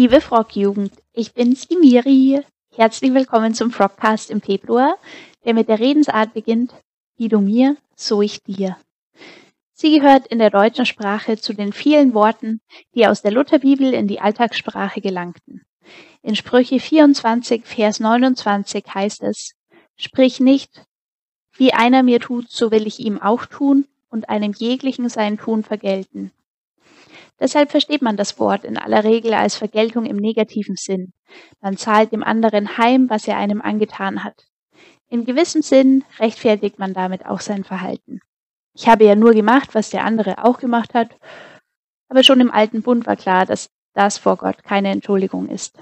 Liebe Frog-Jugend, ich bin's, die Miri. Herzlich willkommen zum Frogcast im Februar, der mit der Redensart beginnt, wie du mir, so ich dir. Sie gehört in der deutschen Sprache zu den vielen Worten, die aus der Lutherbibel in die Alltagssprache gelangten. In Sprüche 24, Vers 29 heißt es, Sprich nicht, wie einer mir tut, so will ich ihm auch tun und einem jeglichen sein Tun vergelten. Deshalb versteht man das Wort in aller Regel als Vergeltung im negativen Sinn. Man zahlt dem anderen heim, was er einem angetan hat. In gewissem Sinn rechtfertigt man damit auch sein Verhalten. Ich habe ja nur gemacht, was der andere auch gemacht hat, aber schon im alten Bund war klar, dass das vor Gott keine Entschuldigung ist.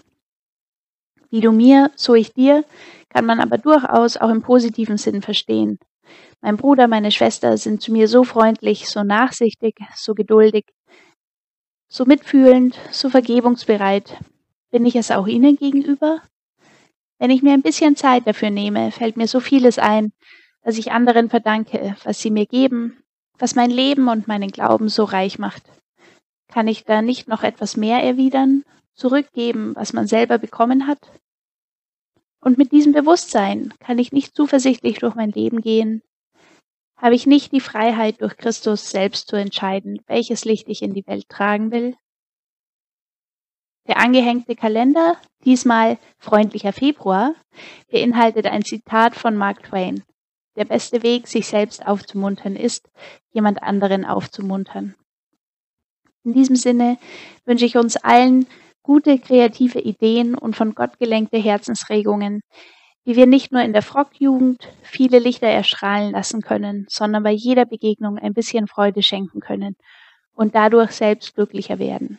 Wie du mir, so ich dir, kann man aber durchaus auch im positiven Sinn verstehen. Mein Bruder, meine Schwester sind zu mir so freundlich, so nachsichtig, so geduldig, so mitfühlend, so vergebungsbereit. Bin ich es auch Ihnen gegenüber? Wenn ich mir ein bisschen Zeit dafür nehme, fällt mir so vieles ein, dass ich anderen verdanke, was sie mir geben, was mein Leben und meinen Glauben so reich macht. Kann ich da nicht noch etwas mehr erwidern, zurückgeben, was man selber bekommen hat? Und mit diesem Bewusstsein kann ich nicht zuversichtlich durch mein Leben gehen, habe ich nicht die Freiheit, durch Christus selbst zu entscheiden, welches Licht ich in die Welt tragen will? Der angehängte Kalender, diesmal freundlicher Februar, beinhaltet ein Zitat von Mark Twain. Der beste Weg, sich selbst aufzumuntern, ist, jemand anderen aufzumuntern. In diesem Sinne wünsche ich uns allen gute kreative Ideen und von Gott gelenkte Herzensregungen, wie wir nicht nur in der Frockjugend viele Lichter erstrahlen lassen können, sondern bei jeder Begegnung ein bisschen Freude schenken können und dadurch selbst glücklicher werden.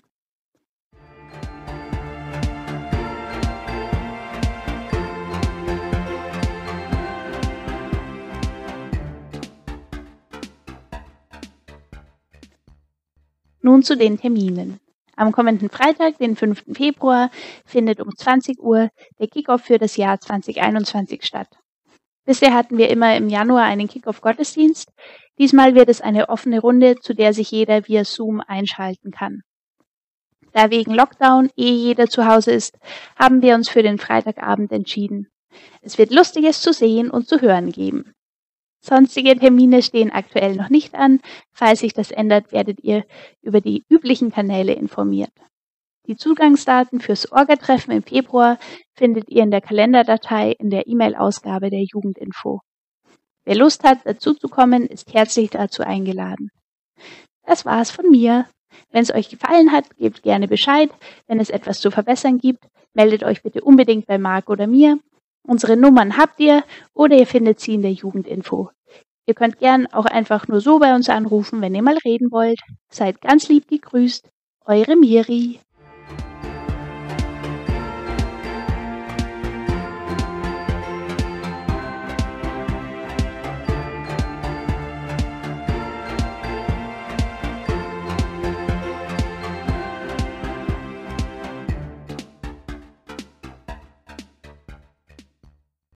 Nun zu den Terminen. Am kommenden Freitag, den 5. Februar, findet um 20 Uhr der Kickoff für das Jahr 2021 statt. Bisher hatten wir immer im Januar einen Kickoff-Gottesdienst. Diesmal wird es eine offene Runde, zu der sich jeder via Zoom einschalten kann. Da wegen Lockdown eh jeder zu Hause ist, haben wir uns für den Freitagabend entschieden. Es wird Lustiges zu sehen und zu hören geben. Sonstige Termine stehen aktuell noch nicht an. Falls sich das ändert, werdet ihr über die üblichen Kanäle informiert. Die Zugangsdaten fürs Orga-Treffen im Februar findet ihr in der Kalenderdatei in der E-Mail-Ausgabe der Jugendinfo. Wer Lust hat, dazuzukommen, ist herzlich dazu eingeladen. Das war's von mir. Wenn es euch gefallen hat, gebt gerne Bescheid. Wenn es etwas zu verbessern gibt, meldet euch bitte unbedingt bei Marc oder mir. Unsere Nummern habt ihr oder ihr findet sie in der Jugendinfo. Ihr könnt gern auch einfach nur so bei uns anrufen, wenn ihr mal reden wollt. Seid ganz lieb gegrüßt. Eure Miri.